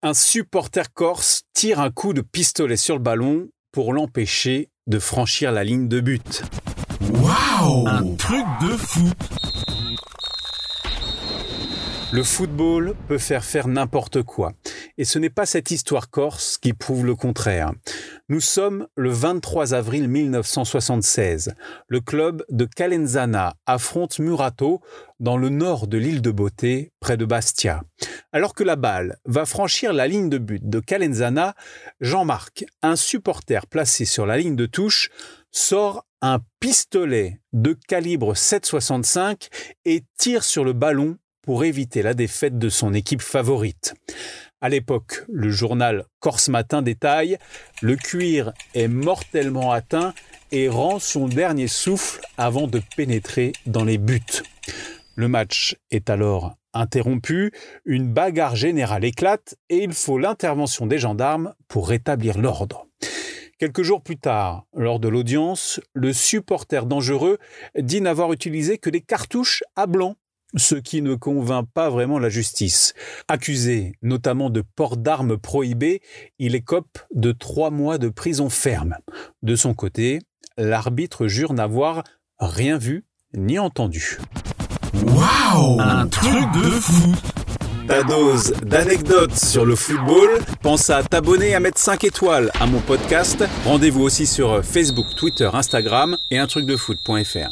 Un supporter corse tire un coup de pistolet sur le ballon pour l'empêcher de franchir la ligne de but. Waouh Un truc de fou Le football peut faire faire n'importe quoi. Et ce n'est pas cette histoire corse qui prouve le contraire. Nous sommes le 23 avril 1976. Le club de Calenzana affronte Murato dans le nord de l'île de Beauté, près de Bastia. Alors que la balle va franchir la ligne de but de Calenzana, Jean-Marc, un supporter placé sur la ligne de touche, sort un pistolet de calibre 7,65 et tire sur le ballon pour éviter la défaite de son équipe favorite. À l'époque, le journal Corse Matin détaille Le cuir est mortellement atteint et rend son dernier souffle avant de pénétrer dans les buts. Le match est alors interrompu, une bagarre générale éclate et il faut l'intervention des gendarmes pour rétablir l'ordre. Quelques jours plus tard, lors de l'audience, le supporter dangereux dit n'avoir utilisé que des cartouches à blanc ce qui ne convainc pas vraiment la justice. Accusé notamment de port d'armes prohibées, il écope de trois mois de prison ferme. De son côté, l'arbitre jure n'avoir rien vu ni entendu. Waouh Un truc de fou ta dose d'anecdotes sur le football. Pense à t'abonner, à mettre 5 étoiles à mon podcast. Rendez-vous aussi sur Facebook, Twitter, Instagram et un truc de foot.fr.